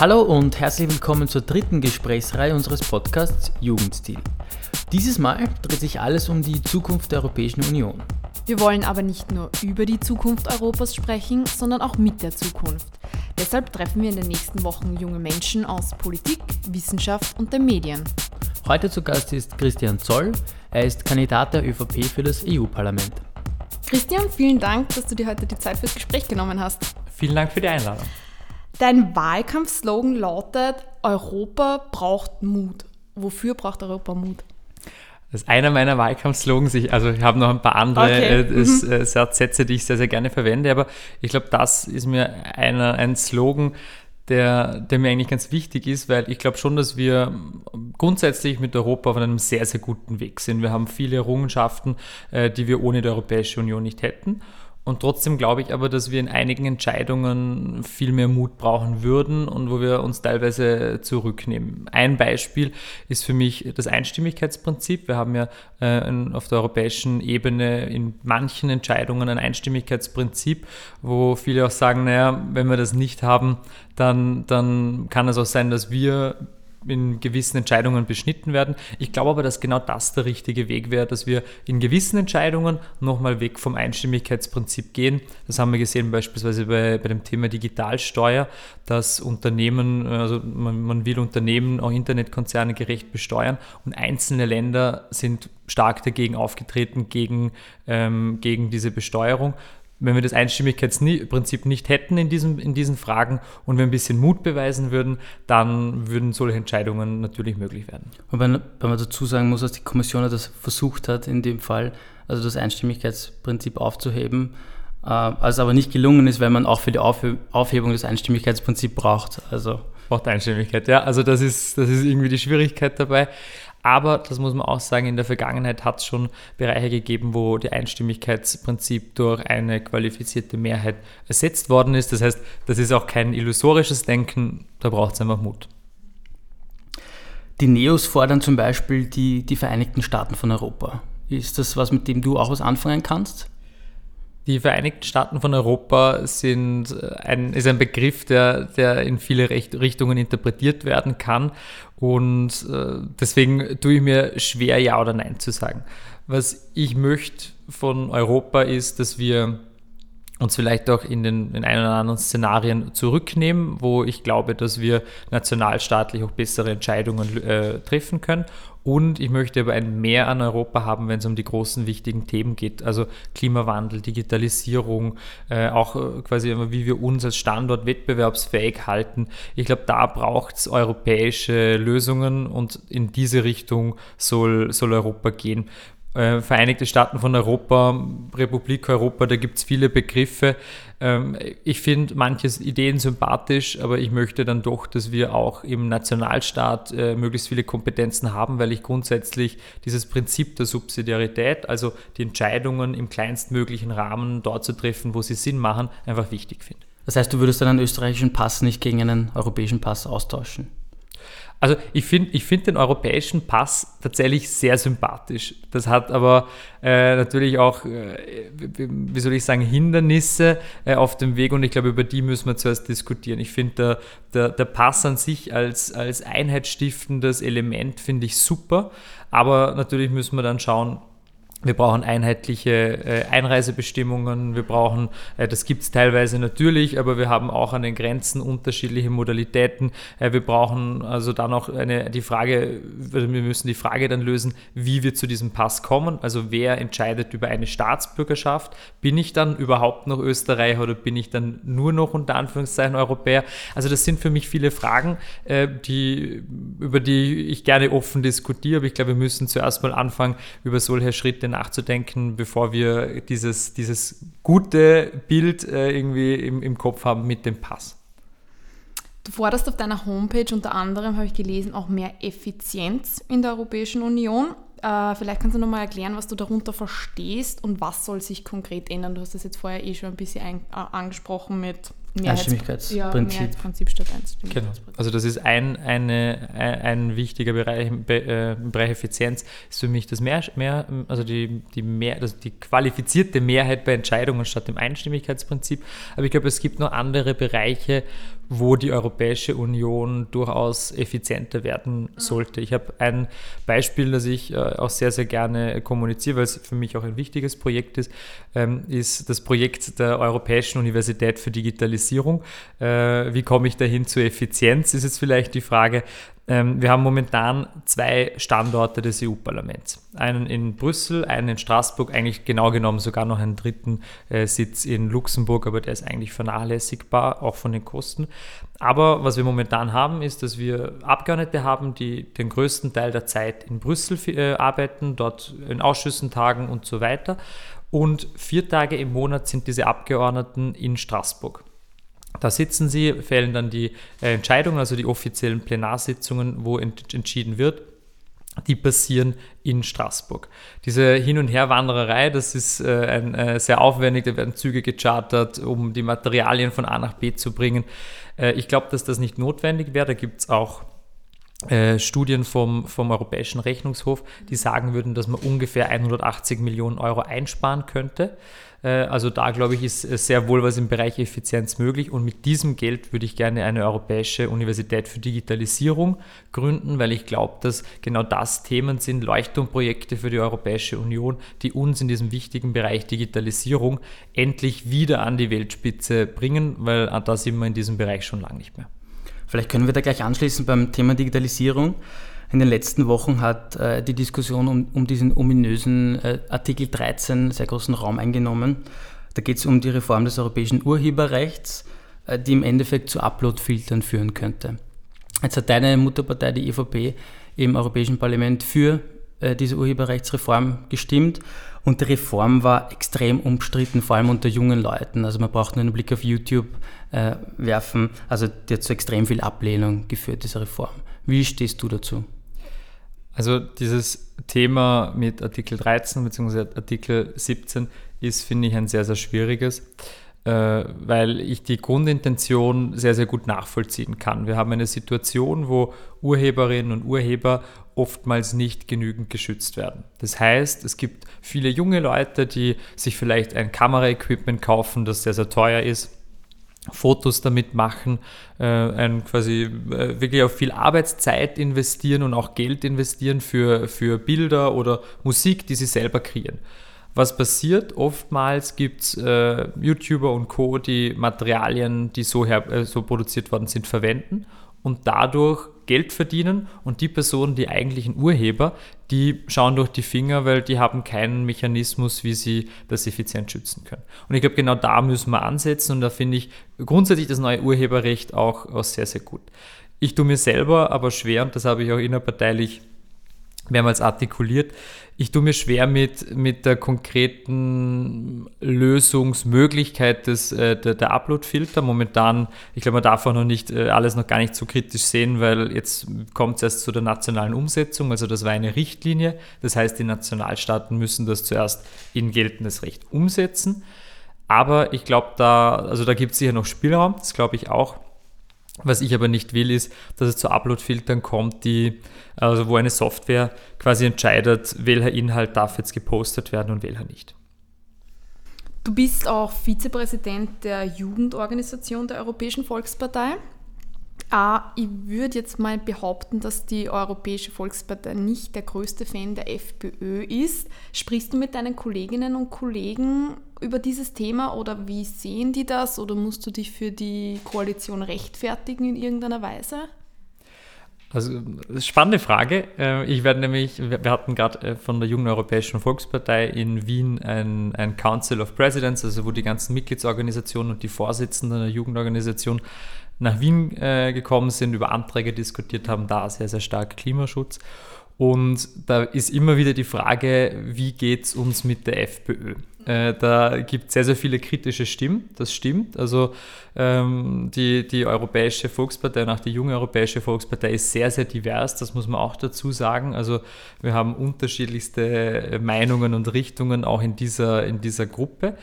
Hallo und herzlich willkommen zur dritten Gesprächsreihe unseres Podcasts Jugendstil. Dieses Mal dreht sich alles um die Zukunft der Europäischen Union. Wir wollen aber nicht nur über die Zukunft Europas sprechen, sondern auch mit der Zukunft. Deshalb treffen wir in den nächsten Wochen junge Menschen aus Politik, Wissenschaft und den Medien. Heute zu Gast ist Christian Zoll. Er ist Kandidat der ÖVP für das EU-Parlament. Christian, vielen Dank, dass du dir heute die Zeit fürs Gespräch genommen hast. Vielen Dank für die Einladung. Dein Wahlkampfslogan lautet: Europa braucht Mut. Wofür braucht Europa Mut? Das ist einer meiner Wahlkampfslogans. Ich, also ich habe noch ein paar andere Okay. äh, Mhm. äh, Satzsätze, die ich sehr, sehr gerne verwende, aber ich glaube, das ist mir einer, ein Slogan, der, der mir eigentlich ganz wichtig ist, weil ich glaube schon, dass wir grundsätzlich mit Europa auf einem sehr, sehr guten Weg sind. Wir haben viele Errungenschaften, äh, die wir ohne die Europäische Union nicht hätten. Und trotzdem glaube ich aber, dass wir in einigen Entscheidungen viel mehr Mut brauchen würden und wo wir uns teilweise zurücknehmen. Ein Beispiel ist für mich das Einstimmigkeitsprinzip. Wir haben ja äh, in- auf der europäischen Ebene in manchen Entscheidungen ein Einstimmigkeitsprinzip, wo viele auch sagen, naja, wenn wir das nicht haben, dann, dann kann es auch sein, dass wir in gewissen Entscheidungen beschnitten werden. Ich glaube aber, dass genau das der richtige Weg wäre, dass wir in gewissen Entscheidungen nochmal weg vom Einstimmigkeitsprinzip gehen. Das haben wir gesehen beispielsweise bei, bei dem Thema Digitalsteuer, dass Unternehmen, also man, man will Unternehmen, auch Internetkonzerne gerecht besteuern und einzelne Länder sind stark dagegen aufgetreten, gegen, ähm, gegen diese Besteuerung wenn wir das Einstimmigkeitsprinzip nicht hätten in, diesem, in diesen Fragen und wir ein bisschen Mut beweisen würden, dann würden solche Entscheidungen natürlich möglich werden. Wobei wenn man dazu sagen muss, dass die Kommission ja das versucht hat, in dem Fall, also das Einstimmigkeitsprinzip aufzuheben, äh, als aber nicht gelungen ist, weil man auch für die Aufhe Aufhebung des Einstimmigkeitsprinzips braucht. Also Braucht Einstimmigkeit, ja. Also das ist, das ist irgendwie die Schwierigkeit dabei. Aber das muss man auch sagen, in der Vergangenheit hat es schon Bereiche gegeben, wo die Einstimmigkeitsprinzip durch eine qualifizierte Mehrheit ersetzt worden ist. Das heißt, das ist auch kein illusorisches Denken, da braucht es einfach Mut. die Neos fordern zum Beispiel die, die Vereinigten Staaten von Europa. Ist das was, mit dem du auch was anfangen kannst? Die Vereinigten Staaten von Europa sind äh, ein, ist ein Begriff, der, der in viele Recht, Richtungen interpretiert werden kann. Und äh, deswegen tue ich mir schwer, Ja oder Nein zu sagen. Was ich möchte von Europa ist, dass wir uns vielleicht auch in den in ein oder anderen Szenarien zurücknehmen, wo ich glaube, dass wir nationalstaatlich auch bessere Entscheidungen äh, treffen können. Und ich möchte aber ein Mehr an Europa haben, wenn es um die großen wichtigen Themen geht, also Klimawandel, Digitalisierung, äh, auch äh, quasi, wie wir uns als Standort wettbewerbsfähig halten. Ich glaube, da braucht es europäische Lösungen und in diese Richtung soll, soll Europa gehen. Äh, Vereinigte Staaten von Europa, Republik Europa, da gibt es viele Begriffe. Ähm, ich finde manches Ideen sympathisch, aber ich möchte dann doch, dass wir auch im Nationalstaat äh, möglichst viele Kompetenzen haben, weil ich grundsätzlich dieses Prinzip der Subsidiarität, also die Entscheidungen im kleinstmöglichen Rahmen dort zu treffen, wo sie Sinn machen, einfach wichtig finde. Das heißt, du würdest dann einen österreichischen Pass nicht gegen einen europäischen Pass austauschen? Also ich finde ich find den europäischen Pass tatsächlich sehr sympathisch. Das hat aber äh, natürlich auch, äh, wie soll ich sagen, Hindernisse äh, auf dem Weg und ich glaube, über die müssen wir zuerst diskutieren. Ich finde, der, der, der Pass an sich als, als einheitsstiftendes Element finde ich super, aber natürlich müssen wir dann schauen, wir brauchen einheitliche äh, Einreisebestimmungen, wir brauchen, äh, das gibt es teilweise natürlich, aber wir haben auch an den Grenzen unterschiedliche Modalitäten. Äh, wir brauchen also dann auch eine, die Frage, also wir müssen die Frage dann lösen, wie wir zu diesem Pass kommen. Also wer entscheidet über eine Staatsbürgerschaft? Bin ich dann überhaupt noch Österreicher oder bin ich dann nur noch unter Anführungszeichen Europäer? Also das sind für mich viele Fragen, die, über die ich gerne offen diskutiere, aber ich glaube, wir müssen zuerst mal anfangen, über solche Schritte nachzudenken, bevor wir dieses, dieses gute Bild äh, irgendwie im, im Kopf haben mit dem Pass. Du forderst auf deiner Homepage unter anderem, habe ich gelesen, auch mehr Effizienz in der Europäischen Union. Äh, vielleicht kannst du nochmal erklären, was du darunter verstehst und was soll sich konkret ändern. Du hast das jetzt vorher eh schon ein bisschen ein, äh, angesprochen mit Einstimmigkeitsprinzip. Ja, Mehrheitsprinzip statt Einstimmigkeitsprinzip. Genau. Also das ist ein, eine, ein, ein wichtiger Bereich im Be- äh, Bereich Effizienz, ist für mich das mehr, mehr also die, die, mehr, also die qualifizierte Mehrheit bei Entscheidungen statt dem Einstimmigkeitsprinzip. Aber ich glaube, es gibt noch andere Bereiche, wo die Europäische Union durchaus effizienter werden sollte. Ich habe ein Beispiel, das ich äh, auch sehr, sehr gerne kommuniziere, weil es für mich auch ein wichtiges Projekt ist, ähm, ist das Projekt der Europäischen Universität für Digitalisierung. Äh, wie komme ich dahin zur Effizienz, ist jetzt vielleicht die Frage. Ähm, wir haben momentan zwei Standorte des EU-Parlaments. Einen in Brüssel, einen in Straßburg, eigentlich genau genommen sogar noch einen dritten äh, Sitz in Luxemburg, aber der ist eigentlich vernachlässigbar, auch von den Kosten. Aber was wir momentan haben, ist, dass wir Abgeordnete haben, die den größten Teil der Zeit in Brüssel äh, arbeiten, dort in Ausschüssen tagen und so weiter. Und vier Tage im Monat sind diese Abgeordneten in Straßburg. Da sitzen sie, fällen dann die äh, Entscheidungen, also die offiziellen Plenarsitzungen, wo ent entschieden wird. Die passieren in Straßburg. Diese Hin- und Herwandererei, das ist äh, ein, äh, sehr aufwendig, da werden Züge gechartert, um die Materialien von A nach B zu bringen. Äh, ich glaube, dass das nicht notwendig wäre. Da gibt es auch äh, Studien vom, vom Europäischen Rechnungshof, die sagen würden, dass man ungefähr 180 Millionen Euro einsparen könnte. Äh, also da glaube ich, ist sehr wohl was im Bereich Effizienz möglich und mit diesem Geld würde ich gerne eine Europäische Universität für Digitalisierung gründen, weil ich glaube, dass genau das Themen sind, Leuchtturmprojekte für die Europäische Union, die uns in diesem wichtigen Bereich Digitalisierung endlich wieder an die Weltspitze bringen, weil äh, da sind wir in diesem Bereich schon lange nicht mehr. Vielleicht können wir da gleich anschließen beim Thema Digitalisierung. In den letzten Wochen hat äh, die Diskussion um, um diesen ominösen äh, Artikel 13 sehr großen Raum eingenommen. Da geht es um die Reform des europäischen Urheberrechts, äh, die im Endeffekt zu Upload-Filtern führen könnte. Jetzt hat deine Mutterpartei, die EVP, im Europäischen Parlament für äh, diese Urheberrechtsreform gestimmt und die Reform war extrem umstritten, vor allem unter jungen Leuten. Also man braucht nur einen Blick auf YouTube äh, werfen. Also die hat zu extrem viel Ablehnung geführt, diese Reform. Wie stehst du dazu? Also dieses Thema mit Artikel 13 bzw. Artikel 17 ist, finde ich, ein sehr, sehr schwieriges, äh, weil ich die Grundintention sehr, sehr gut nachvollziehen kann. Wir haben eine Situation, wo Urheberinnen und Urheber oftmals nicht genügend geschützt werden. Das heißt, es gibt viele junge Leute, die sich vielleicht ein Kameraequipment kaufen, das sehr, sehr teuer ist Fotos damit machen, äh, ein quasi äh, wirklich auf viel Arbeitszeit investieren und auch Geld investieren für, für Bilder oder Musik, die sie selber kreieren. Was passiert? Oftmals gibt es äh, YouTuber und Co., die Materialien, die so, her, äh, so produziert worden sind, verwenden und dadurch Geld verdienen und die Personen, die eigentlichen Urheber, die schauen durch die Finger, weil die haben keinen Mechanismus, wie sie das effizient schützen können. Und ich glaube, genau da müssen wir ansetzen und da finde ich grundsätzlich das neue Urheberrecht auch, sehr, sehr gut. Ich tue mir selber aber schwer, und das habe ich auch innerparteilich mehrmals artikuliert. Ich tue mir schwer mit, mit der konkreten Lösungsmöglichkeit des, äh, der, der Upload-Filter. Momentan, ich glaube, man darf auch noch nicht äh, alles noch gar nicht so kritisch sehen, weil jetzt kommt es erst zu der nationalen Umsetzung. Also das war eine Richtlinie. Das heißt, die Nationalstaaten müssen das zuerst in geltendes Recht umsetzen. Aber ich glaube, da, also da gibt es sicher noch Spielraum, das glaube ich auch. Was ich aber nicht will, ist, dass es zu Upload-Filtern kommt, die, also wo eine Software quasi entscheidet, welcher Inhalt darf jetzt gepostet werden und welcher nicht. Du bist auch Vizepräsident der Jugendorganisation der Europäischen Volkspartei. Ich würde jetzt mal behaupten, dass die Europäische Volkspartei nicht der größte Fan der FPÖ ist. Sprichst du mit deinen Kolleginnen und Kollegen über dieses Thema oder wie sehen die das oder musst du dich für die Koalition rechtfertigen in irgendeiner Weise? Also spannende Frage. Äh, ich werde nämlich, wir hatten gerade äh, von der Jungen Europäischen Volkspartei in Wien ein, ein Council of Presidents, also wo die ganzen Mitgliedsorganisationen und die Vorsitzenden der Jugendorganisation nach Wien äh, gekommen sind, über Anträge diskutiert haben, da sehr, sehr stark Klimaschutz. Und da ist immer wieder die Frage, wie geht es uns mit der FPÖ? Äh, da gibt es sehr, sehr viele kritische Stimmen, das stimmt. Also ähm, die, die Europäische Volkspartei und auch die junge Europäische Volkspartei ist sehr, sehr divers, das muss man auch dazu sagen. Also wir haben unterschiedlichste Meinungen und Richtungen auch in dieser, in dieser Gruppe.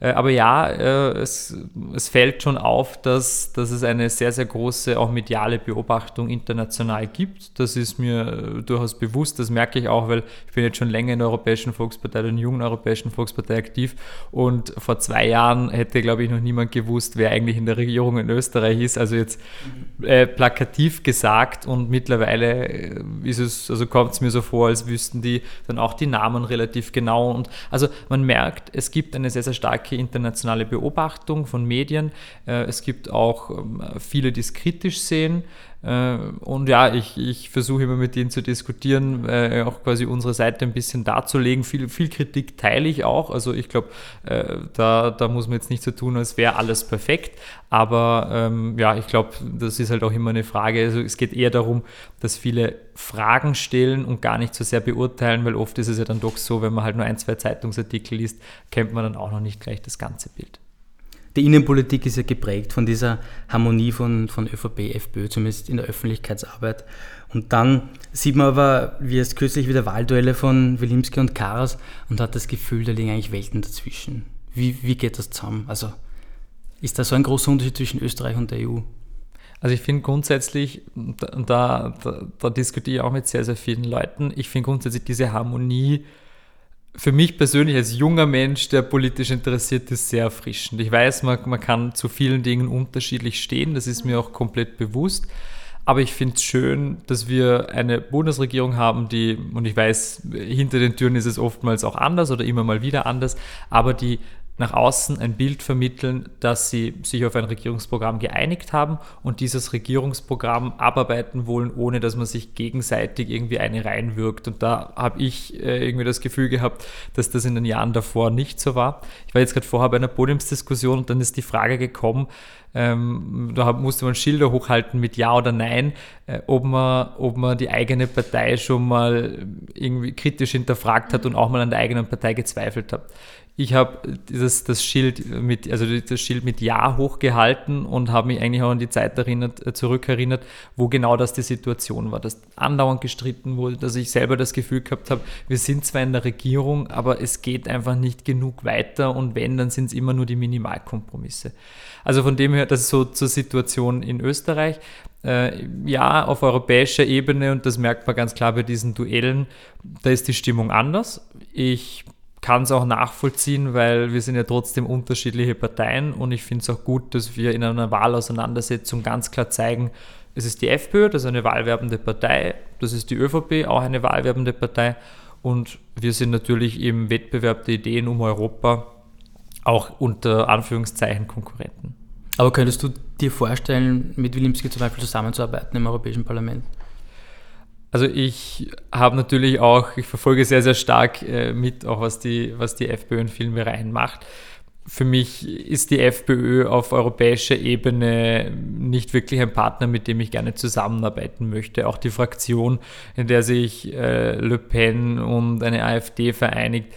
Äh, aber ja, äh, es, es fällt schon auf, dass, dass es eine sehr, sehr große auch mediale Beobachtung international gibt. Das ist mir durchaus bewusst, das merke ich auch, weil ich bin jetzt schon länger in der Europäischen Volkspartei, der jungen Europäischen Volkspartei attraktiv. Und vor zwei Jahren hätte, glaube ich, noch niemand gewusst, wer eigentlich in der Regierung in Österreich ist. Also jetzt äh, plakativ gesagt und mittlerweile äh, ist es, also kommt es mir so vor, als wüssten die dann auch die Namen relativ genau. Und also man merkt, es gibt eine sehr, sehr starke internationale Beobachtung von Medien. Äh, es gibt auch ähm, viele, die es kritisch sehen. Äh, und ja, ich, ich versuche immer mit denen zu diskutieren, äh, auch quasi unsere Seite ein bisschen darzulegen. Viel, viel Kritik teile ich auch. Also ich glaube, äh, da, da muss man jetzt nicht so tun, als wäre alles perfekt. Aber ähm, ja, ich glaube, das ist halt auch immer eine Frage. Also es geht eher darum, dass viele Fragen stellen und gar nicht so sehr beurteilen, weil oft ist es ja dann doch so, wenn man halt nur ein, zwei Zeitungsartikel liest, kennt man dann auch noch nicht gleich das ganze Bild die Innenpolitik ist ja geprägt von dieser Harmonie von, von ÖVP, FPÖ, zumindest in der Öffentlichkeitsarbeit. Und dann sieht man aber, wie es kürzlich wieder Wahlduelle von Wilimski und Karas und hat das Gefühl, da liegen eigentlich Welten dazwischen. Wie, wie geht das zusammen? Also ist da so ein großer Unterschied zwischen Österreich und der EU? Also ich finde grundsätzlich, da, da, da diskutiere ich auch mit sehr, sehr vielen Leuten, ich finde grundsätzlich diese Harmonie für mich persönlich als junger Mensch, der politisch interessiert ist, sehr erfrischend. Ich weiß, man, man kann zu vielen Dingen unterschiedlich stehen, das ist mir auch komplett bewusst. Aber ich finde es schön, dass wir eine Bundesregierung haben, die, und ich weiß, hinter den Türen ist es oftmals auch anders oder immer mal wieder anders, aber die nach außen ein Bild vermitteln, dass sie sich auf ein Regierungsprogramm geeinigt haben und dieses Regierungsprogramm abarbeiten wollen, ohne dass man sich gegenseitig irgendwie eine reinwirkt. Und da habe ich äh, irgendwie das Gefühl gehabt, dass das in den Jahren davor nicht so war. Ich war jetzt gerade vorher bei einer Podiumsdiskussion und dann ist die Frage gekommen, ähm, da musste man Schilder hochhalten mit Ja oder Nein, äh, ob, man, ob man die eigene Partei schon mal irgendwie kritisch hinterfragt hat und auch mal an der eigenen Partei gezweifelt hat ich habe das, das Schild mit, also das Schild mit Ja hochgehalten und habe mich eigentlich auch an die Zeit erinnert, äh, zurückerinnert, wo genau das die Situation war, dass andauernd gestritten wurde, dass ich selber das Gefühl gehabt habe, wir sind zwar in der Regierung, aber es geht einfach nicht genug weiter und wenn, dann sind es immer nur die Minimalkompromisse. Also von dem her, das ist so zur Situation in Österreich. Äh, ja, auf europäischer Ebene, und das merkt man ganz klar bei diesen Duellen, da ist die Stimmung anders. Ich kann es auch nachvollziehen, weil wir sind ja trotzdem unterschiedliche Parteien und ich finde es auch gut, dass wir in einer Wahlauseinandersetzung ganz klar zeigen, es ist die FPÖ, das ist eine wahlwerbende Partei, das ist die ÖVP, auch eine wahlwerbende Partei und wir sind natürlich im Wettbewerb der Ideen um Europa auch unter Anführungszeichen Konkurrenten. Aber könntest du dir vorstellen, mit Wilimski zum Beispiel zusammenzuarbeiten im Europäischen Parlament? Also ich habe natürlich auch, ich verfolge sehr, sehr stark äh, mit, auch was die, was die FPÖ in vielen Bereichen macht. Für mich ist die FPÖ auf europäischer Ebene nicht wirklich ein Partner, mit dem ich gerne zusammenarbeiten möchte. Auch die Fraktion, in der sich äh, Le Pen und eine AfD vereinigt,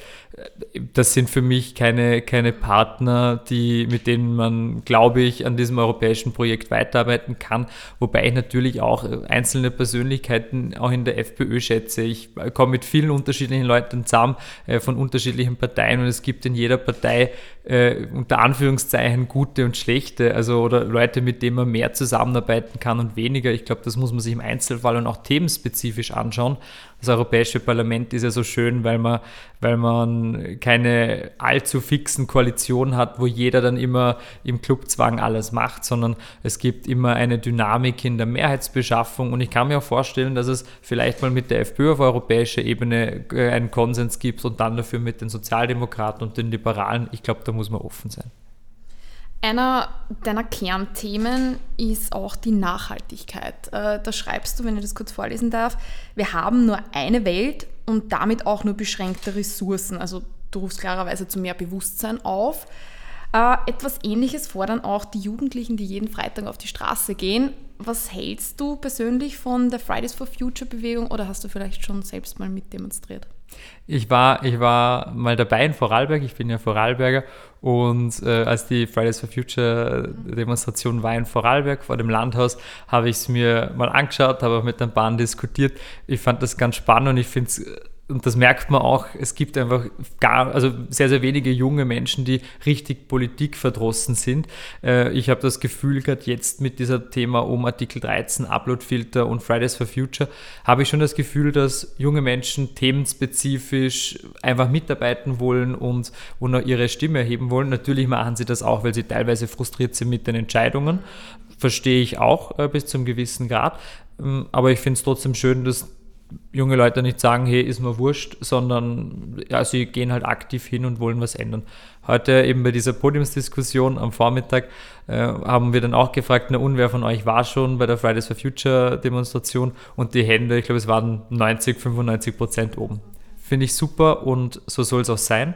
das sind für mich keine, keine Partner, die, mit denen man, glaube ich, an diesem europäischen Projekt weiterarbeiten kann. Wobei ich natürlich auch einzelne Persönlichkeiten auch in der FPÖ schätze. Ich komme mit vielen unterschiedlichen Leuten zusammen äh, von unterschiedlichen Parteien und es gibt in jeder Partei äh, unter Anführungszeichen gute und schlechte, also oder Leute, mit denen man mehr zusammenarbeiten kann und weniger. Ich glaube, das muss man sich im Einzelfall und auch themenspezifisch anschauen. Das Europäische Parlament ist ja so schön, weil man, weil man keine allzu fixen Koalitionen hat, wo jeder dann immer im Clubzwang alles macht, sondern es gibt immer eine Dynamik in der Mehrheitsbeschaffung und ich kann mir auch vorstellen, dass es vielleicht mal mit der FPÖ auf europäischer Ebene äh, einen Konsens gibt und dann dafür mit den Sozialdemokraten und den Liberalen. Ich glaube, da muss man offen sein. Einer deiner Kernthemen ist auch die Nachhaltigkeit. Äh, da schreibst du, wenn ich das kurz vorlesen darf, wir haben nur eine Welt und damit auch nur beschränkte Ressourcen. Also du rufst klarerweise zu mehr Bewusstsein auf. Äh, etwas Ähnliches fordern auch die Jugendlichen, die jeden Freitag auf die Straße gehen. Was hältst du persönlich von der Fridays for Future Bewegung oder hast du vielleicht schon selbst mal mit demonstriert? Ich war, ich war mal dabei in Vorarlberg, ich bin ja Vorarlberger und äh, als die Fridays for Future Demonstration war in Vorarlberg vor dem Landhaus, habe ich es mir mal angeschaut, habe auch mit ein paar diskutiert. Ich fand das ganz spannend und ich finde es und das merkt man auch, es gibt einfach gar, also sehr, sehr wenige junge Menschen, die richtig Politik verdrossen sind. Äh, ich habe das Gefühl, gerade jetzt mit dieser Thema um Artikel 13, Uploadfilter und Fridays for Future, habe ich schon das Gefühl, dass junge Menschen themenspezifisch einfach mitarbeiten wollen und, und ihre Stimme erheben wollen. Natürlich machen sie das auch, weil sie teilweise frustriert sind mit den Entscheidungen. Verstehe ich auch äh, bis zum gewissen Grad. Ähm, aber ich finde es trotzdem schön, dass junge Leute nicht sagen, hey, ist mir wurscht, sondern ja, sie gehen halt aktiv hin und wollen was ändern. Heute eben bei dieser Podiumsdiskussion am Vormittag äh, haben wir dann auch gefragt, na und wer von euch war schon bei der Fridays for Future Demonstration und die Hände, ich glaube es waren 90, 95 Prozent oben. Finde ich super und so soll es auch sein.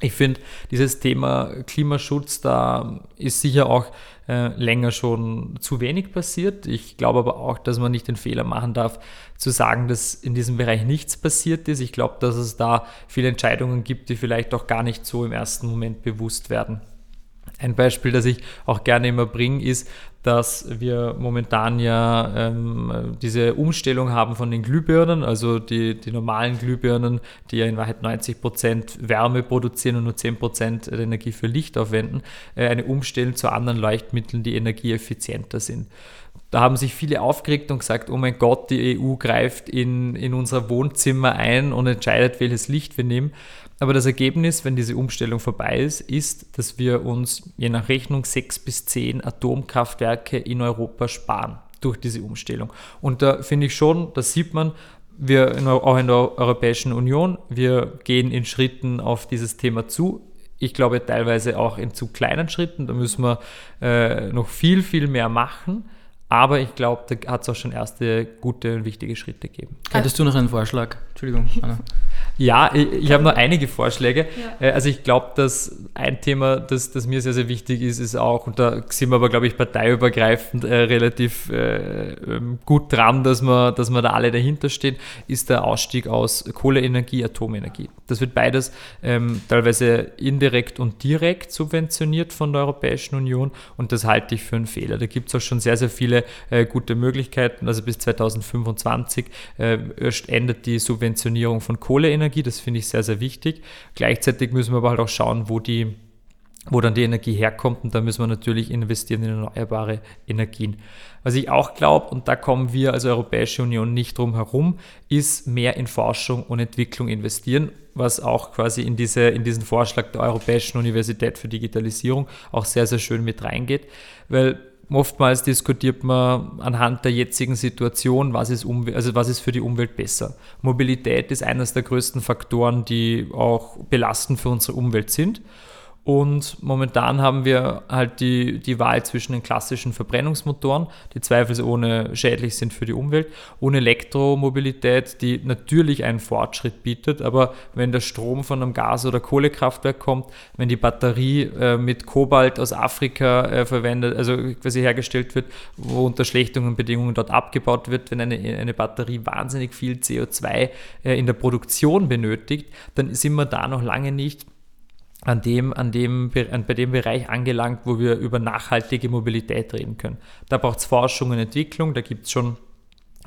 Ich finde, dieses Thema Klimaschutz, da ist sicher auch äh, länger schon zu wenig passiert. Ich glaube aber auch, dass man nicht den Fehler machen darf, zu sagen, dass in diesem Bereich nichts passiert ist. Ich glaube, dass es da viele Entscheidungen gibt, die vielleicht auch gar nicht so im ersten Moment bewusst werden. Ein Beispiel, das ich auch gerne immer bringe, ist, dass wir momentan ja ähm, diese Umstellung haben von den Glühbirnen, also die, die normalen Glühbirnen, die ja in Wahrheit 90 Prozent Wärme produzieren und nur 10 Prozent Energie für Licht aufwenden, äh, eine Umstellung zu anderen Leuchtmitteln, die energieeffizienter sind. Da haben sich viele aufgeregt und gesagt, oh mein Gott, die EU greift in, in unser Wohnzimmer ein und entscheidet, welches Licht wir nehmen. Aber das Ergebnis, wenn diese Umstellung vorbei ist, ist, dass wir uns je nach Rechnung sechs bis zehn Atomkraftwerke in Europa sparen durch diese Umstellung. Und da finde ich schon, da sieht man, wir in, auch in der Europäischen Union, wir gehen in Schritten auf dieses Thema zu. Ich glaube teilweise auch in zu kleinen Schritten, da müssen wir äh, noch viel, viel mehr machen. Aber ich glaube, da hat es auch schon erste gute und wichtige Schritte gegeben. Hättest du noch einen Vorschlag? Entschuldigung, Anna. Ja, ich, ich habe noch einige Vorschläge. Ja. Äh, also ich glaube, dass ein Thema, das, das mir sehr, sehr wichtig ist, ist auch, und da sind wir aber, glaube ich, parteiübergreifend äh, relativ äh, ähm, gut dran, dass wir, dass wir da alle dahinter stehen, ist der Ausstieg aus Kohleenergie, Atomenergie. Das wird beides ähm, teilweise indirekt und direkt subventioniert von der Europäischen Union und das halte ich für einen Fehler. Da gibt es auch schon sehr, sehr viele äh, gute Möglichkeiten. Also bis 2025 äh, endet die Subventionierung von Kohleenergie Energie, das finde ich sehr, sehr wichtig. Gleichzeitig müssen wir aber halt auch schauen, wo die wo dann die Energie herkommt und da müssen wir natürlich investieren in erneuerbare Energien. Was ich auch glaube, und da kommen wir als Europäische Union nicht drum herum, ist mehr in Forschung und Entwicklung investieren, was auch quasi in, diese, in diesen Vorschlag der Europäischen Universität für Digitalisierung auch sehr, sehr schön mit reingeht, weil Oftmals diskutiert man anhand der jetzigen Situation, was ist, also was ist für die Umwelt besser. Mobilität ist eines der größten Faktoren, die auch belastend für unsere Umwelt sind. Und momentan haben wir halt die, die Wahl zwischen den klassischen Verbrennungsmotoren, die zweifelsohne schädlich sind für die Umwelt, und Elektromobilität, die natürlich einen Fortschritt bietet. Aber wenn der Strom von einem Gas- oder Kohlekraftwerk kommt, wenn die Batterie äh, mit Kobalt aus Afrika äh, verwendet, also quasi hergestellt wird, wo unter schlechteren Bedingungen dort abgebaut wird, wenn eine, eine Batterie wahnsinnig viel CO2 äh, in der Produktion benötigt, dann sind wir da noch lange nicht an dem, an dem, bei dem Bereich angelangt, wo wir über nachhaltige Mobilität reden können. Da braucht es Forschung und Entwicklung, da gibt es schon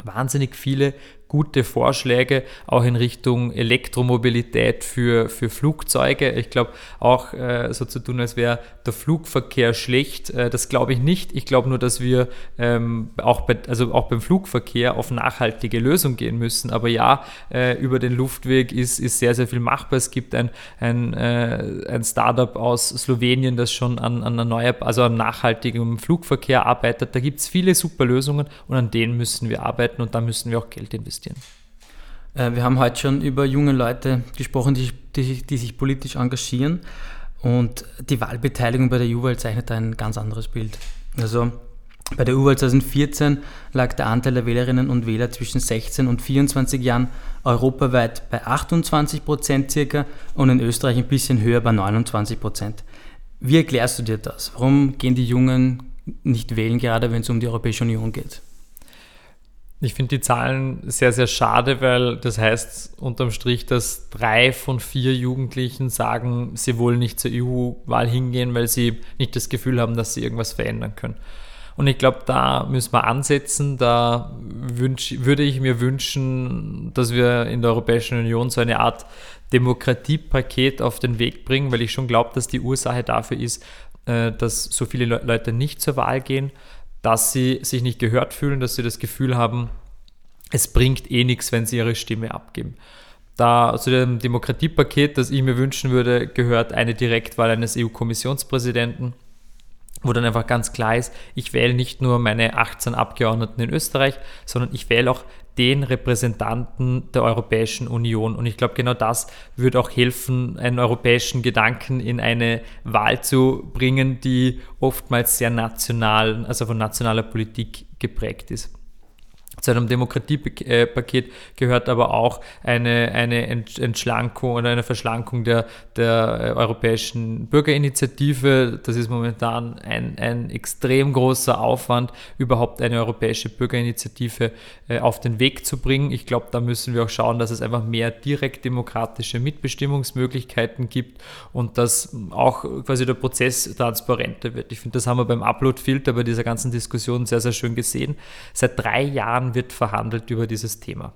wahnsinnig viele gute Vorschläge, auch in Richtung Elektromobilität für, für Flugzeuge. Ich glaube, auch äh, so zu tun, als wäre der Flugverkehr schlecht, äh, das glaube ich nicht. Ich glaube nur, dass wir ähm, auch, bei, also auch beim Flugverkehr auf nachhaltige Lösungen gehen müssen. Aber ja, äh, über den Luftweg ist, ist sehr, sehr viel machbar. Es gibt ein, ein, äh, ein Startup aus Slowenien, das schon an, an, erneuer, also an nachhaltigem Flugverkehr arbeitet. Da gibt es viele super Lösungen und an denen müssen wir arbeiten und da müssen wir auch Geld investieren investieren. Äh, wir haben heute schon über junge Leute gesprochen, die, die, die sich politisch engagieren. Und die Wahlbeteiligung bei der EU-Wahl zeichnet ein ganz anderes Bild. Also bei der EU-Wahl 2014 lag der Anteil der Wählerinnen und Wähler zwischen 16 und 24 Jahren europaweit bei 28 Prozent circa und in Österreich ein bisschen höher bei 29 Prozent. Wie erklärst du dir das? Warum gehen die Jungen nicht wählen, gerade wenn es um die Europäische Union geht? Ich finde die Zahlen sehr, sehr schade, weil das heißt unterm Strich, dass drei von vier Jugendlichen sagen, sie wollen nicht zur EU-Wahl hingehen, weil sie nicht das Gefühl haben, dass sie irgendwas verändern können. Und ich glaube, da müssen wir ansetzen. Da wünsch, würde ich mir wünschen, dass wir in der Europäischen Union so eine Art Demokratiepaket auf den Weg bringen, weil ich schon glaube, dass die Ursache dafür ist, äh, dass so viele Leute nicht zur Wahl gehen, dass sie sich nicht gehört fühlen, dass sie das Gefühl haben, es bringt eh nichts, wenn sie ihre Stimme abgeben. Da zu dem Demokratiepaket, das ich mir wünschen würde, gehört eine Direktwahl eines EU-Kommissionspräsidenten, wo dann einfach ganz klar ist, ich wähle nicht nur meine 18 Abgeordneten in Österreich, sondern ich wähle auch den Repräsentanten der Europäischen Union. Und ich glaube, genau das würde auch helfen, einen europäischen Gedanken in eine Wahl zu bringen, die oftmals sehr national, also von nationaler Politik geprägt ist. Zu einem Demokratiepaket gehört aber auch eine, eine Entschlankung oder eine Verschlankung der, der europäischen Bürgerinitiative. Das ist momentan ein, ein extrem großer Aufwand, überhaupt eine europäische Bürgerinitiative äh, auf den Weg zu bringen. Ich glaube, da müssen wir auch schauen, dass es einfach mehr direkt demokratische Mitbestimmungsmöglichkeiten gibt und dass auch quasi der Prozess transparenter wird. Ich finde, das haben wir beim Upload-Filter bei dieser ganzen Diskussion sehr, sehr schön gesehen. Seit drei Jahren Jahren wird verhandelt über dieses Thema.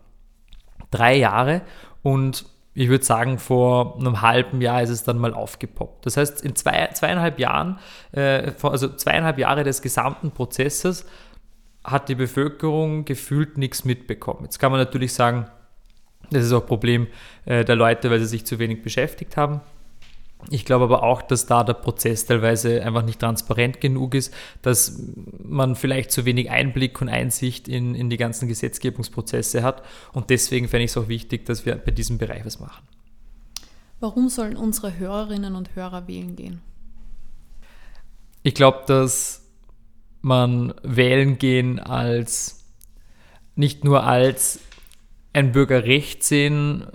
Drei Jahre und ich würde sagen, vor einem halben Jahr ist es dann mal aufgepoppt. Das heißt, in zwei, zweieinhalb Jahren, äh, also zweieinhalb Jahre des gesamten Prozesses, hat die Bevölkerung gefühlt nichts mitbekommen. Jetzt kann man natürlich sagen, das ist auch ein Problem äh, der Leute, weil sie sich zu wenig beschäftigt haben. Ich glaube aber auch, dass da der Prozess teilweise einfach nicht transparent genug ist, dass man vielleicht zu wenig Einblick und Einsicht in, in die ganzen Gesetzgebungsprozesse hat. Und deswegen fände ich es auch wichtig, dass wir bei diesem Bereich was machen. Warum sollen unsere Hörerinnen und Hörer wählen gehen? Ich glaube, dass man wählen gehen als nicht nur als ein Bürgerrecht sehen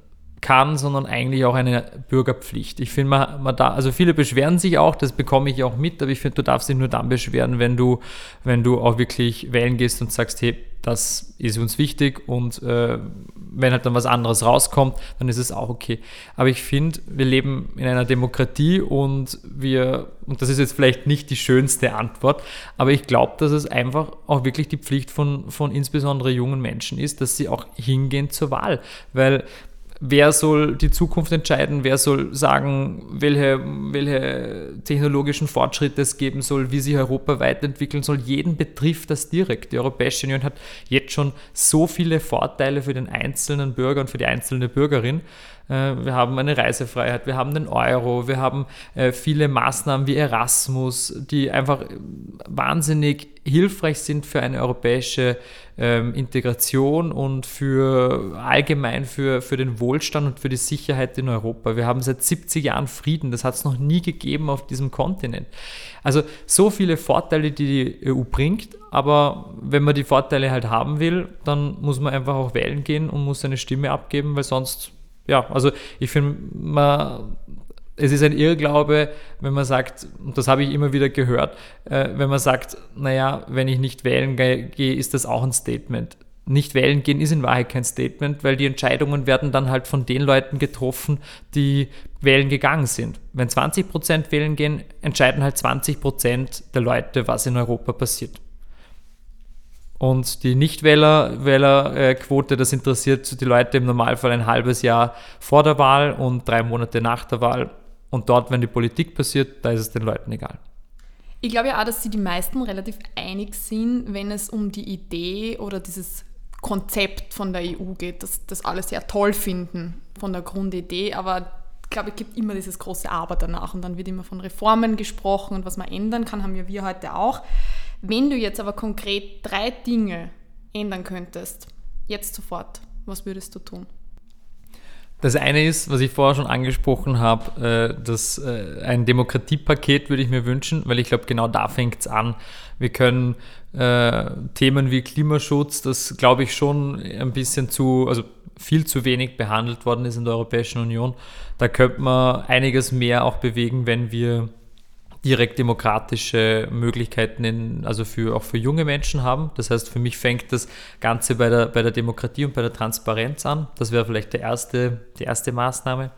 kann, sondern eigentlich auch eine Bürgerpflicht. Ich finde, man, man da, also viele beschweren sich auch, das bekomme ich auch mit, aber ich finde, du darfst dich nur dann beschweren, wenn du, wenn du auch wirklich wählen gehst und sagst, hey, das ist uns wichtig und äh, wenn halt dann was anderes rauskommt, dann ist es auch okay. Aber ich finde, wir leben in einer Demokratie und wir, und das ist jetzt vielleicht nicht die schönste Antwort, aber ich glaube, dass es einfach auch wirklich die Pflicht von, von insbesondere jungen Menschen ist, dass sie auch hingehen zur Wahl, weil wer soll die Zukunft entscheiden, wer soll sagen, welche, welche technologischen Fortschritte es geben soll, wie sich Europa weiterentwickeln soll. Jeden betrifft das direkt. Die Europäische Union hat jetzt schon so viele Vorteile für den einzelnen Bürger und für die einzelne Bürgerin. Äh, wir haben eine Reisefreiheit, wir haben den Euro, wir haben äh, viele Maßnahmen wie Erasmus, die einfach wahnsinnig hilfreich sind für eine europäische ähm, Integration und für allgemein für, für den Wohlstand und für die Sicherheit in Europa. Wir haben seit 70 Jahren Frieden, das hat es noch nie gegeben auf diesem Kontinent. Also so viele Vorteile, die die EU bringt, aber wenn man die Vorteile halt haben will, dann muss man einfach auch wählen gehen und muss seine Stimme abgeben, weil sonst ja, also ich finde, man, es ist ein Irrglaube, wenn man sagt, und das habe ich immer wieder gehört, äh, wenn man sagt, naja, wenn ich nicht wählen gehe, ist das auch ein Statement. Nicht wählen gehen ist in Wahrheit kein Statement, weil die Entscheidungen werden dann halt von den Leuten getroffen, die wählen gegangen sind. Wenn 20% wählen gehen, entscheiden halt 20% der Leute, was in Europa passiert. Und die Nichtwählerquote, das interessiert die Leute im Normalfall ein halbes Jahr vor der Wahl und drei Monate nach der Wahl. Und dort, wenn die Politik passiert, da ist es den Leuten egal. Ich glaube ja auch, dass sie die meisten relativ einig sind, wenn es um die Idee oder dieses Konzept von der EU geht, dass das alles sehr toll finden von der Grundidee, aber ich glaube, es gibt immer dieses große Aber danach und dann wird immer von Reformen gesprochen und was man ändern kann, haben ja wir heute auch. Wenn du jetzt aber konkret drei Dinge ändern könntest, jetzt sofort, was würdest du tun? Das eine ist, was ich vorher schon angesprochen habe, äh, dass äh, ein Demokratiepaket würde ich mir wünschen, weil ich glaube, genau da fängt es an. Wir können äh, Themen wie Klimaschutz, das glaube ich schon ein bisschen zu, also viel zu wenig behandelt worden ist in der Europäischen Union. Da könnte man einiges mehr auch bewegen, wenn wir direkt demokratische Möglichkeiten in, also für, auch für junge Menschen haben. Das heißt, für mich fängt das Ganze bei der, bei der Demokratie und bei der Transparenz an. Das wäre vielleicht der erste, die erste Maßnahme.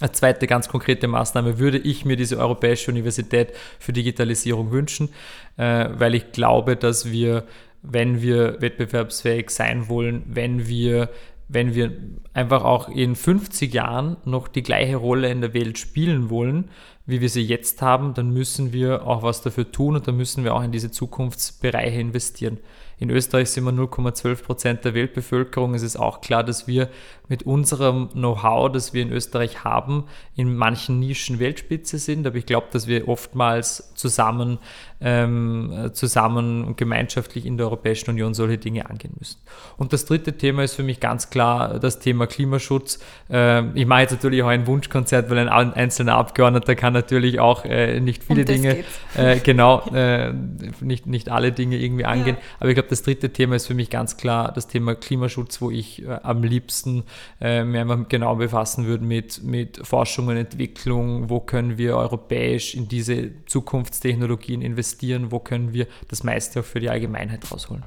Eine zweite ganz konkrete Maßnahme würde ich mir diese Europäische Universität für Digitalisierung wünschen, äh, weil ich glaube, dass wir, wenn wir wettbewerbsfähig sein wollen, wenn wir wenn wir einfach auch in 50 Jahren noch die gleiche Rolle in der Welt spielen wollen, wie wir sie jetzt haben, dann müssen wir auch was dafür tun und dann müssen wir auch in diese Zukunftsbereiche investieren. In Österreich sind wir 0,12 Prozent der Weltbevölkerung. Es ist auch klar, dass wir mit unserem Know-how, das wir in Österreich haben, in manchen Nischen Weltspitze sind. Aber ich glaube, dass wir oftmals zusammen, ähm, zusammen und gemeinschaftlich in der Europäischen Union solche Dinge angehen müssen. Und das dritte Thema ist für mich ganz klar das Thema Klimaschutz. Ähm, ich mache jetzt natürlich auch ein Wunschkonzert, weil ein einzelner Abgeordneter kann natürlich auch äh, nicht viele um Dinge, äh, genau, äh, nicht, nicht alle Dinge irgendwie angehen. Ja. Aber ich glaube, das dritte Thema ist für mich ganz klar das Thema Klimaschutz, wo ich äh, am liebsten äh, mir einfach genau befassen würde mit, mit Forschung und Entwicklung. Wo können wir europäisch in diese Zukunftstechnologien investieren? Wo können wir das meiste auch für die Allgemeinheit rausholen?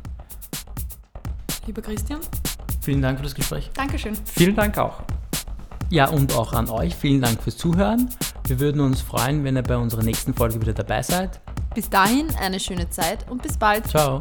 Lieber Christian. Vielen Dank für das Gespräch. Dankeschön. Vielen Dank auch. Ja, und auch an euch. Vielen Dank fürs Zuhören. Wir würden uns freuen, wenn ihr bei unserer nächsten Folge wieder dabei seid. Bis dahin eine schöne Zeit und bis bald. Ciao.